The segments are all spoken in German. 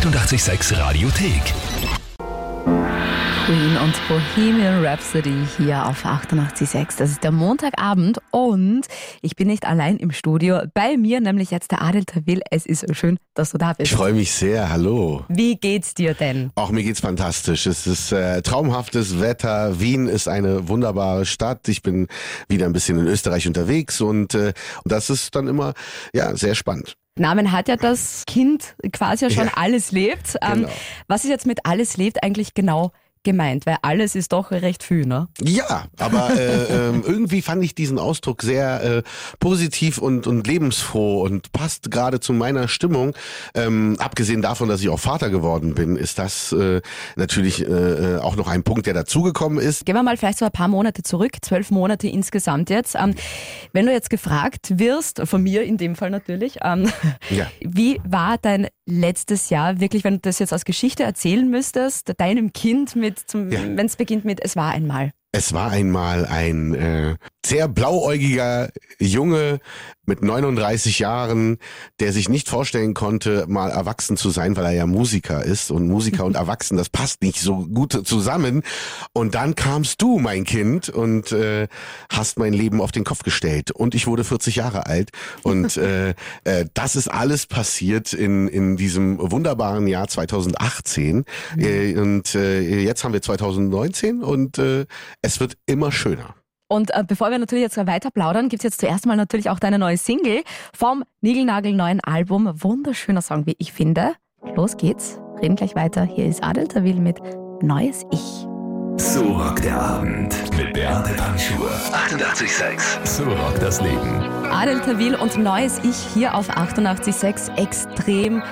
886 Radiothek. Queen und Bohemian Rhapsody hier auf 88.6. Das ist der Montagabend und ich bin nicht allein im Studio. Bei mir nämlich jetzt der Adel Tawil. Es ist schön, dass du da bist. Ich freue mich sehr. Hallo. Wie geht's dir denn? Auch mir geht's fantastisch. Es ist äh, traumhaftes Wetter. Wien ist eine wunderbare Stadt. Ich bin wieder ein bisschen in Österreich unterwegs und, äh, das ist dann immer ja sehr spannend. Namen hat ja das Kind quasi ja schon Ja. alles lebt. Ähm, Genau. was ist jetzt mit alles lebt eigentlich genau gemeint? Weil alles ist doch recht viel, ne? Ja, aber äh, ähm, irgendwie fand ich diesen Ausdruck sehr äh, positiv und, und lebensfroh und passt gerade zu meiner Stimmung. Ähm, abgesehen davon, dass ich auch Vater geworden bin, ist das äh, natürlich äh, äh, auch noch ein Punkt, der dazugekommen ist. Gehen wir mal vielleicht so ein paar Monate zurück, zwölf Monate insgesamt jetzt. Ähm, wenn du jetzt gefragt wirst, von mir in dem Fall natürlich, ähm, Ja. wie war dein letztes Jahr wirklich, wenn du das jetzt als Geschichte erzählen müsstest, deinem Kind mit, Ja. wenn es beginnt mit, es war einmal. Es war einmal ein äh, sehr blauäugiger Junge mit 39 Jahren, der sich nicht vorstellen konnte, mal erwachsen zu sein, weil er ja Musiker ist. Und Musiker und Erwachsen, das passt nicht so gut zusammen. Und dann kamst du, mein Kind, und äh, hast mein Leben auf den Kopf gestellt. Und ich wurde 40 Jahre alt. Und äh, äh, das ist alles passiert in, in diesem wunderbaren Jahr 2018. Äh, und äh, jetzt haben wir 2019 und äh, es wird immer schöner. Und äh, bevor wir natürlich jetzt weiter plaudern, gibt's jetzt zuerst mal natürlich auch deine neue Single vom Nigelnagel-neuen Album. Wunderschöner Song, wie ich finde. Los geht's, reden gleich weiter. Hier ist Adel Tawil mit Neues Ich. So rockt der Abend mit Beate Panschur. 886. So rockt das Leben. Adel Tawil und Neues Ich hier auf 88.6. Extrem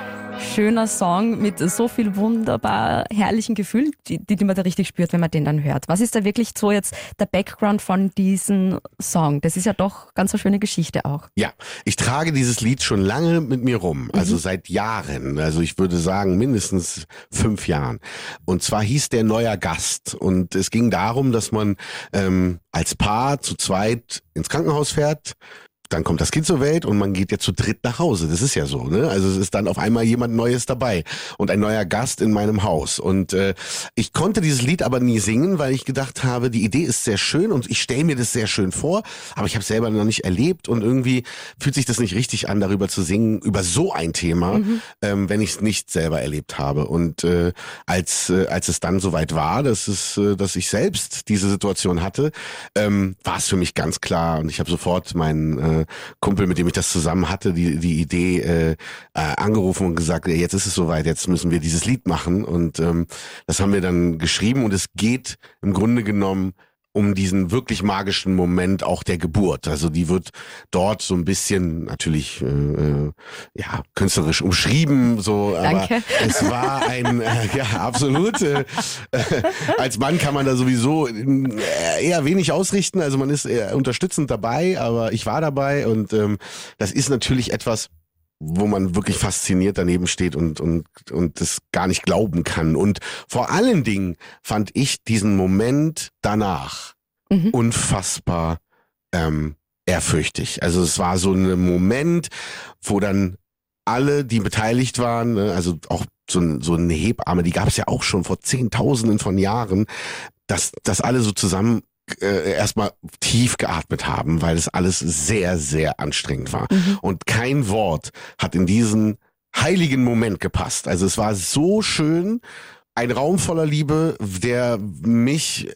schöner Song mit so viel wunderbar herrlichen Gefühlen, die, die man da richtig spürt, wenn man den dann hört. Was ist da wirklich so jetzt der Background von diesem Song? Das ist ja doch ganz eine schöne Geschichte auch. Ja, ich trage dieses Lied schon lange mit mir rum, also seit Jahren. Also ich würde sagen mindestens fünf Jahren. Und zwar hieß der neuer Gast. Und es ging darum, dass man ähm, als Paar zu zweit ins Krankenhaus fährt. Dann kommt das Kind zur Welt und man geht ja zu dritt nach Hause. Das ist ja so, ne? Also es ist dann auf einmal jemand Neues dabei und ein neuer Gast in meinem Haus. Und äh, ich konnte dieses Lied aber nie singen, weil ich gedacht habe, die Idee ist sehr schön und ich stelle mir das sehr schön vor, aber ich habe selber noch nicht erlebt und irgendwie fühlt sich das nicht richtig an, darüber zu singen, über so ein Thema, ähm, wenn ich es nicht selber erlebt habe. Und äh, als, äh, als es dann soweit war, dass, es, äh, dass ich selbst diese Situation hatte, ähm, war es für mich ganz klar und ich habe sofort meinen äh, Kumpel, mit dem ich das zusammen hatte, die, die Idee äh, äh, angerufen und gesagt, jetzt ist es soweit, jetzt müssen wir dieses Lied machen. Und ähm, das haben wir dann geschrieben und es geht im Grunde genommen um diesen wirklich magischen Moment auch der Geburt. Also die wird dort so ein bisschen natürlich äh, äh, ja künstlerisch umschrieben, so. Danke. Aber es war ein äh, ja absolut. Äh, äh, als Mann kann man da sowieso äh, eher wenig ausrichten. Also man ist eher unterstützend dabei, aber ich war dabei und ähm, das ist natürlich etwas wo man wirklich fasziniert daneben steht und, und, und das gar nicht glauben kann. Und vor allen Dingen fand ich diesen Moment danach Mhm. unfassbar ähm, ehrfürchtig. Also es war so ein Moment, wo dann alle, die beteiligt waren, ne, also auch so, ein, so eine Hebamme, die gab es ja auch schon vor Zehntausenden von Jahren, dass, dass alle so zusammen äh, erstmal tief geatmet haben, weil es alles sehr, sehr anstrengend war. Und kein Wort hat in diesen heiligen Moment gepasst. Also es war so schön, ein Raum voller Liebe, der mich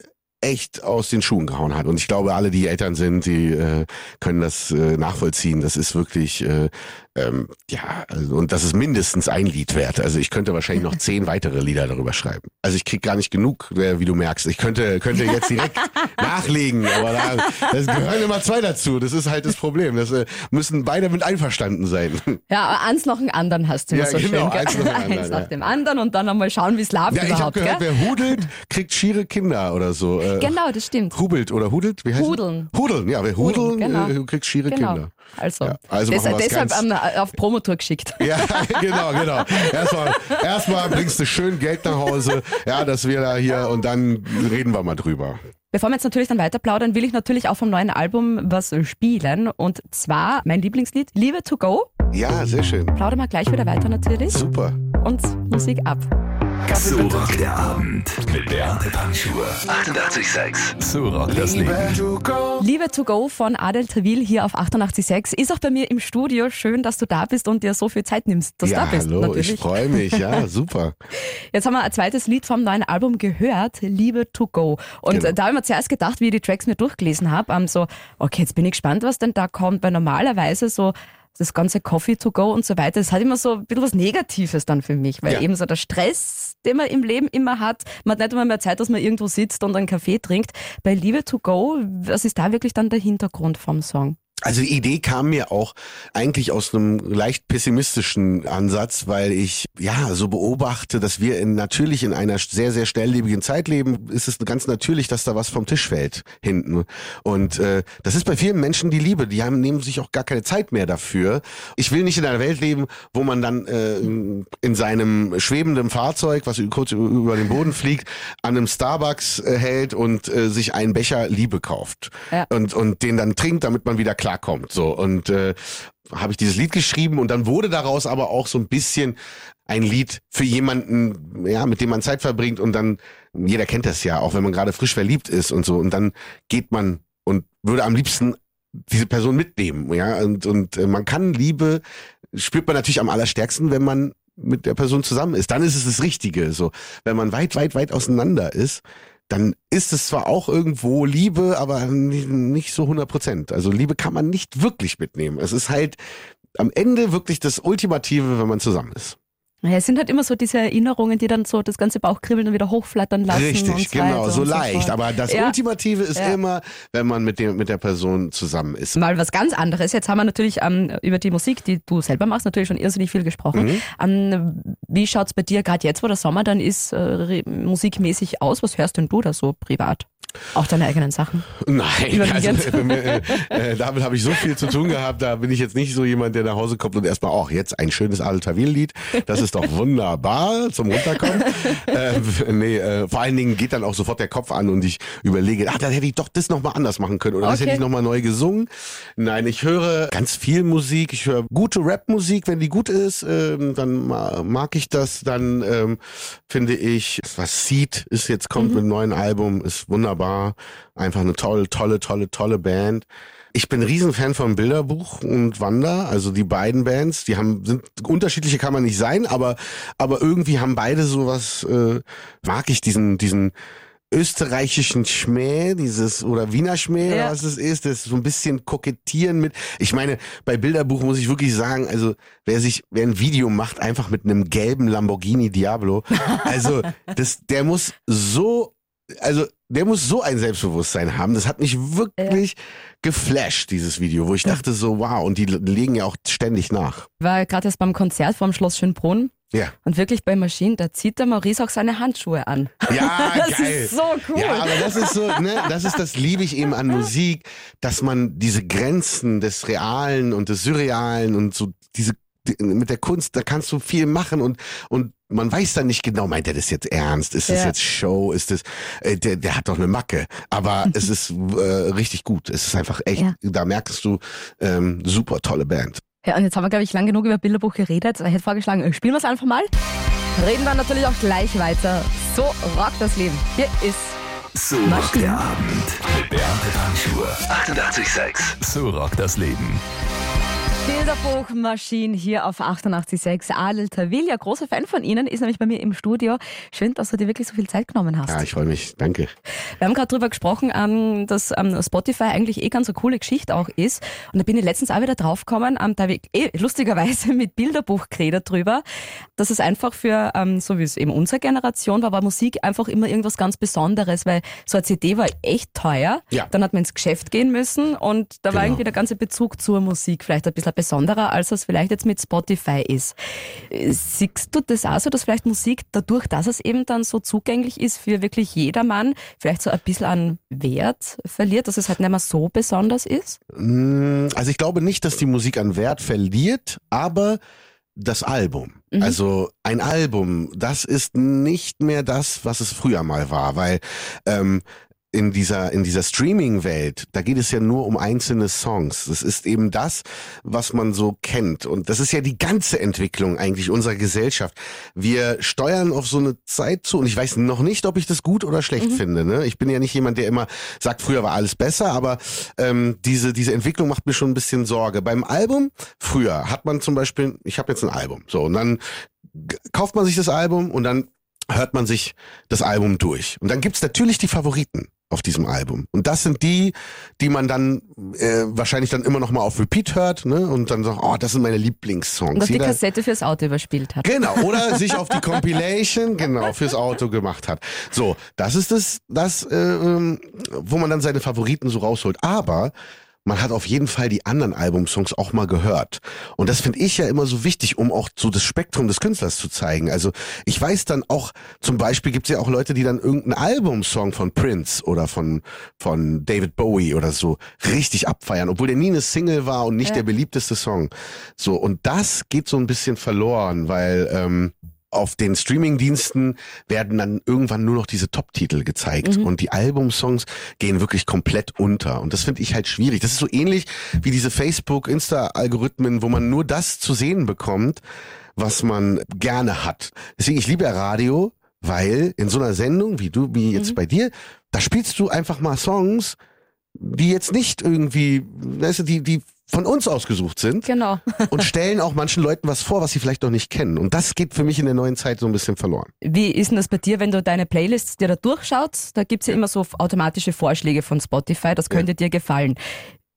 echt aus den Schuhen gehauen hat. Und ich glaube, alle, die Eltern sind, die äh, können das äh, nachvollziehen. Das ist wirklich, äh, ähm, ja, also, und das ist mindestens ein Lied wert. Also ich könnte wahrscheinlich noch zehn weitere Lieder darüber schreiben. Also ich krieg gar nicht genug, äh, wie du merkst. Ich könnte, könnte jetzt direkt nachlegen, aber da, das gehören immer zwei dazu. Das ist halt das Problem. Das äh, müssen beide mit einverstanden sein. Ja, aber eins nach dem anderen hast du Ja, so genau, schön. eins nach dem anderen, eins nach dem anderen und dann einmal schauen, wie es läuft Ja, ich habe überhaupt. gehört, gell? wer hudelt, kriegt schiere Kinder oder so. Äh, Genau, das stimmt. Hubelt oder hudelt? Wie heißt Hudeln. Es? Hudeln, ja, wer hudeln, Hudeln, genau. äh, kriegt schiere Genau. Kinder. Also, Ja, also wir's deshalb ähm, auf Promotour geschickt. Ja, genau, genau. Erstmal, erstmal bringst du schön Geld nach Hause, ja, dass wir da hier und dann reden wir mal drüber. Bevor wir jetzt natürlich dann weiter plaudern, will ich natürlich auch vom neuen Album was spielen. Und zwar mein Lieblingslied, Liebe to Go. Ja, sehr schön. Plaudern wir gleich wieder weiter natürlich. Super. und Musik ab. So rockt der Abend mit Beate Panschur. 88,6. So rockt das Leben. Liebe to go von Adel Treville hier auf 88,6 ist auch bei mir im Studio. Schön, dass du da bist und dir so viel Zeit nimmst, dass ja, du da bist. Hallo, natürlich. ich freue mich, ja, super. Jetzt haben wir ein zweites Lied vom neuen Album gehört, Liebe to go. Und Genau. da habe ich mir zuerst gedacht, wie ich die Tracks mir durchgelesen habe, ähm, so, okay, jetzt bin ich gespannt, was denn da kommt, weil normalerweise so das ganze Coffee to go und so weiter, das hat immer so ein bisschen was Negatives dann für mich, weil Ja. eben so der Stress, den man im Leben immer hat, man hat nicht immer mehr Zeit, dass man irgendwo sitzt und einen Kaffee trinkt. Bei Liebe to go, was ist da wirklich dann der Hintergrund vom Song? Also die Idee kam mir auch eigentlich aus einem leicht pessimistischen Ansatz, weil ich ja so beobachte, dass wir in, natürlich in einer sehr, sehr schnelllebigen Zeit leben, ist es ganz natürlich, dass da was vom Tisch fällt hinten. Und äh, das ist bei vielen Menschen die Liebe, die haben, nehmen sich auch gar keine Zeit mehr dafür. Ich will nicht in einer Welt leben, wo man dann äh, in seinem schwebenden Fahrzeug, was kurz über den Boden fliegt, an einem Starbucks äh, hält und äh, sich einen Becher Liebe kauft Ja. und und den dann trinkt, damit man wieder klarkommt. So und äh, habe ich dieses Lied geschrieben und dann wurde daraus aber auch so ein bisschen ein Lied für jemanden, ja, mit dem man Zeit verbringt und dann jeder kennt das ja, auch wenn man gerade frisch verliebt ist und so und dann geht man und würde am liebsten diese Person mitnehmen, ja und und äh, man kann Liebe spürt man natürlich am allerstärksten, wenn man mit der Person zusammen ist. Dann ist es das Richtige. So, wenn man weit, weit, weit auseinander ist, dann ist es zwar auch irgendwo Liebe, aber nicht, so 100 Prozent. Also Liebe kann man nicht wirklich mitnehmen. Es ist halt am Ende wirklich das Ultimative, wenn man zusammen ist. Naja, es sind halt immer so diese Erinnerungen, die dann so das ganze Bauchkribbeln dann wieder hochflattern lassen. Richtig, so genau, so leicht. fort. aber das Ja. Ultimative ist Ja. immer, wenn man mit dem mit der Person zusammen ist. Mal was ganz anderes. Jetzt haben wir natürlich ähm, über die Musik, die du selber machst, natürlich schon irrsinnig viel gesprochen. Mhm. Ähm, wie schaut's bei dir gerade jetzt, wo der Sommer dann ist, äh, musikmäßig aus? Was hörst denn du da so privat? Auch deine eigenen Sachen. Nein, also, äh, äh, damit habe ich so viel zu tun gehabt. Da bin ich jetzt nicht so jemand, der nach Hause kommt und erstmal auch jetzt ein schönes Adel Tawil-Lied. Das ist doch wunderbar zum Runterkommen. äh, nee, äh, vor allen Dingen geht dann auch sofort der Kopf an und ich überlege, ah, dann hätte ich doch das nochmal anders machen können oder das Okay. hätte ich nochmal neu gesungen. Nein, ich höre ganz viel Musik. Ich höre gute Rap-Musik, wenn die gut ist, ähm, dann ma- mag ich das. Dann ähm, finde ich, was Seed ist jetzt kommt mit einem neuen Album, ist wunderbar. Einfach eine tolle, tolle, tolle, tolle Band. Ich bin Riesenfan von Bilderbuch und Wanda, also die beiden Bands, die haben sind unterschiedliche kann man nicht sein, aber aber irgendwie haben beide sowas äh, mag ich diesen diesen österreichischen Schmäh, dieses oder Wiener Schmäh, Ja. was es ist, das so ein bisschen kokettieren mit. Ich meine, bei Bilderbuch muss ich wirklich sagen, also wer sich wer ein Video macht einfach mit einem gelben Lamborghini Diablo, also das der muss so also der muss so ein Selbstbewusstsein haben. Das hat mich wirklich geflasht, dieses Video, wo ich dachte so, wow, und die legen ja auch ständig nach. Ich war gerade erst beim Konzert vom Schloss Schönbrunn Ja. und wirklich bei Maschinen, da zieht der Maurice auch seine Handschuhe an. Ja, Das geil. ist so cool. Ja, aber das ist so, ne, das ist das liebe ich eben an Musik, dass man diese Grenzen des Realen und des Surrealen und so diese die- mit der Kunst, da kannst du viel machen und und man weiß dann nicht genau, meint er das jetzt ernst? Ist das Ja. jetzt Show? Ist das äh, der, der hat doch eine Macke, aber es ist äh, richtig gut. Es ist einfach echt, Ja. da merkst du ähm, super tolle Band. Ja, und jetzt haben wir, glaube ich, lang genug über Bilderbuch geredet. Ich hätte vorgeschlagen, äh, spielen wir es einfach mal. Reden wir natürlich auch gleich weiter. So rockt das Leben. Hier ist So rockt der Abend mit Beate Panschur. 88,6. So rockt das Leben. Bilderbuchmaschine hier auf 88.6. Adel Tawil, ja, großer Fan von Ihnen, ist nämlich bei mir im Studio. Schön, dass du dir wirklich so viel Zeit genommen hast. Ja, ich freue mich. Danke. Wir haben gerade drüber gesprochen, ähm, dass ähm, Spotify eigentlich eh ganz eine coole Geschichte auch ist. Und da bin ich letztens auch wieder draufgekommen, ähm, da habe ich eh lustigerweise mit Bilderbuch geredet drüber, dass es einfach für, so wie es eben unsere Generation war, war Musik einfach immer irgendwas ganz Besonderes, weil so eine CD war echt teuer. Ja. Dann hat man ins Geschäft gehen müssen und da war Genau. irgendwie der ganze Bezug zur Musik vielleicht ein bisschen besonderer, als es vielleicht jetzt mit Spotify ist. Siehst du das auch so, dass vielleicht Musik dadurch, dass es eben dann so zugänglich ist für wirklich jedermann, vielleicht so ein bisschen an Wert verliert, dass es halt nicht mehr so besonders ist? Mm, Also ich glaube nicht, dass die Musik an Wert verliert, aber das Album. Mhm. Also ein Album, das ist nicht mehr das, was es früher mal war, weil ähm, in dieser, in dieser Streaming-Welt, da geht es ja nur um einzelne Songs. Das ist eben das, was man so kennt. Und das ist ja die ganze Entwicklung eigentlich unserer Gesellschaft. Wir steuern auf so eine Zeit zu und ich weiß noch nicht, ob ich das gut oder schlecht mhm. finde. Ne? Ich bin ja nicht jemand, der immer sagt, früher war alles besser, aber ähm, diese, diese Entwicklung macht mir schon ein bisschen Sorge. Beim Album, früher hat man zum Beispiel, ich habe jetzt ein Album, so, und dann kauft man sich das Album und dann hört man sich das Album durch. Und dann gibt's natürlich die Favoriten auf diesem Album. Und das sind die, die man dann äh, wahrscheinlich dann immer noch mal auf Repeat hört, ne? Und dann sagt, oh, das sind meine Lieblingssongs. Und die Kassette fürs Auto überspielt hat. Genau, oder sich auf die Compilation, genau, fürs Auto gemacht hat. So, das ist das, das, äh, ähm, wo man dann seine Favoriten so rausholt. Aber man hat auf jeden Fall die anderen Albumsongs auch mal gehört. Und das finde ich ja immer so wichtig, um auch so das Spektrum des Künstlers zu zeigen. Also ich weiß dann auch, zum Beispiel gibt es ja auch Leute, die dann irgendeinen Albumsong von Prince oder von, von David Bowie oder so richtig abfeiern, obwohl der nie eine Single war und nicht ja. der beliebteste Song. So, und das geht so ein bisschen verloren, weil ähm, auf den Streamingdiensten werden dann irgendwann nur noch diese Top-Titel gezeigt mhm. und die Albumsongs gehen wirklich komplett unter. Und das finde ich halt schwierig. Das ist so ähnlich wie diese Facebook, Insta-Algorithmen, wo man nur das zu sehen bekommt, was man gerne hat. Deswegen, ich liebe ja Radio, weil in so einer Sendung wie du, wie jetzt mhm. bei dir, da spielst du einfach mal Songs, die jetzt nicht irgendwie, weißt du, die, die von uns ausgesucht sind. Genau. und stellen auch manchen Leuten was vor, was sie vielleicht noch nicht kennen. Und das geht für mich in der neuen Zeit so ein bisschen verloren. Wie ist denn das bei dir, wenn du deine Playlists dir da durchschaust? Da gibt's ja immer so automatische Vorschläge von Spotify, das könnte ja. dir gefallen.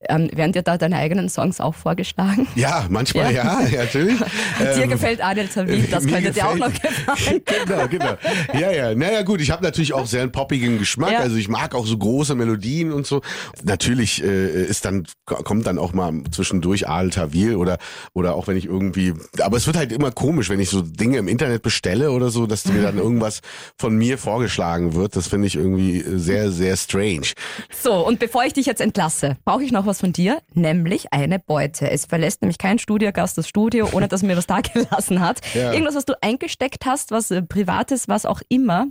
Ähm, werden dir da deine eigenen Songs auch vorgeschlagen? Ja, manchmal ja, ja, natürlich. dir ähm, gefällt Adel Tawil, das könnte dir auch noch gefallen. genau, genau. Ja, ja. Naja, gut, ich habe natürlich auch sehr einen poppigen Geschmack. Ja. Also ich mag auch so große Melodien und so. Natürlich äh, ist dann, kommt dann auch mal zwischendurch Adel Tawil oder, oder auch wenn ich irgendwie, aber es wird halt immer komisch, wenn ich so Dinge im Internet bestelle oder so, dass mir dann irgendwas von mir vorgeschlagen wird. Das finde ich irgendwie sehr, sehr strange. So, und bevor ich dich jetzt entlasse, brauche ich noch was von dir, nämlich eine Beute. Es verlässt nämlich kein Studiogast das Studio, ohne dass er mir was da gelassen hat. Ja. Irgendwas, was du eingesteckt hast, was äh, privates, was auch immer.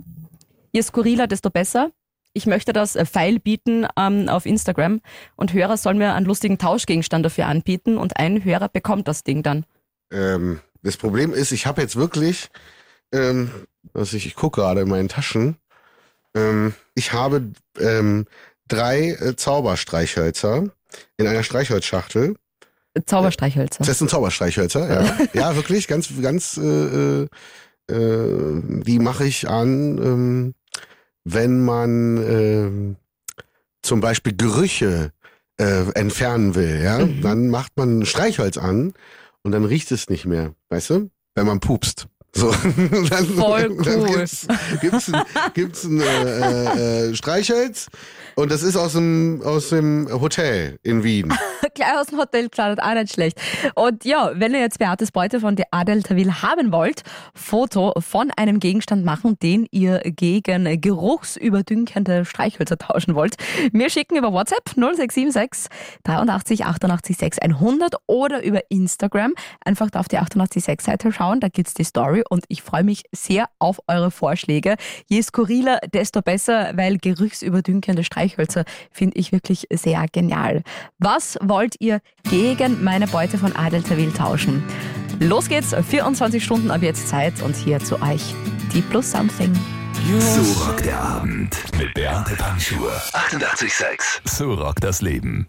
Je skurriler, desto besser. Ich möchte das äh, Pfeil bieten ähm, auf Instagram und Hörer sollen mir einen lustigen Tauschgegenstand dafür anbieten und ein Hörer bekommt das Ding dann. Ähm, das Problem ist, ich habe jetzt wirklich, ähm, also ich, ich gucke gerade in meinen Taschen, ähm, ich habe ähm, drei äh, Zauberstreichhölzer in einer Streichholzschachtel. Zauberstreichhölzer. Das sind Zauberstreichhölzer, ja. ja, wirklich, ganz, ganz, äh, äh, die mache ich an, ähm, wenn man äh, zum Beispiel Gerüche äh, entfernen will, ja. Mhm. Dann macht man Streichholz an und dann riecht es nicht mehr, weißt du? Wenn man pupst. So, dann, Voll cool. Gibt's, gibt's ein, gibt's ein äh, äh, Streichholz und das ist aus dem, aus dem Hotel in Wien. Gleich aus dem Hotel geschaut, auch nicht schlecht. Und ja, wenn ihr jetzt Beates Beute von der Adel Tawil haben wollt, Foto von einem Gegenstand machen, den ihr gegen geruchsüberdünkende Streichhölzer tauschen wollt. Mir schicken über WhatsApp 0676 83 88 6 100 oder über Instagram. Einfach da auf die 886 Seite schauen, da gibt's die Story und ich freue mich sehr auf eure Vorschläge. Je skurriler, desto besser, weil geruchsüberdünkende Streichhölzer Streichhölzer finde ich wirklich sehr genial. Was wollt ihr gegen meine Beute von Adel Tawil tauschen? Los geht's, 24 Stunden ab jetzt Zeit und hier zu euch die Plus Something. So rockt der Abend mit Beate Panschur. 88,6. So rockt das Leben.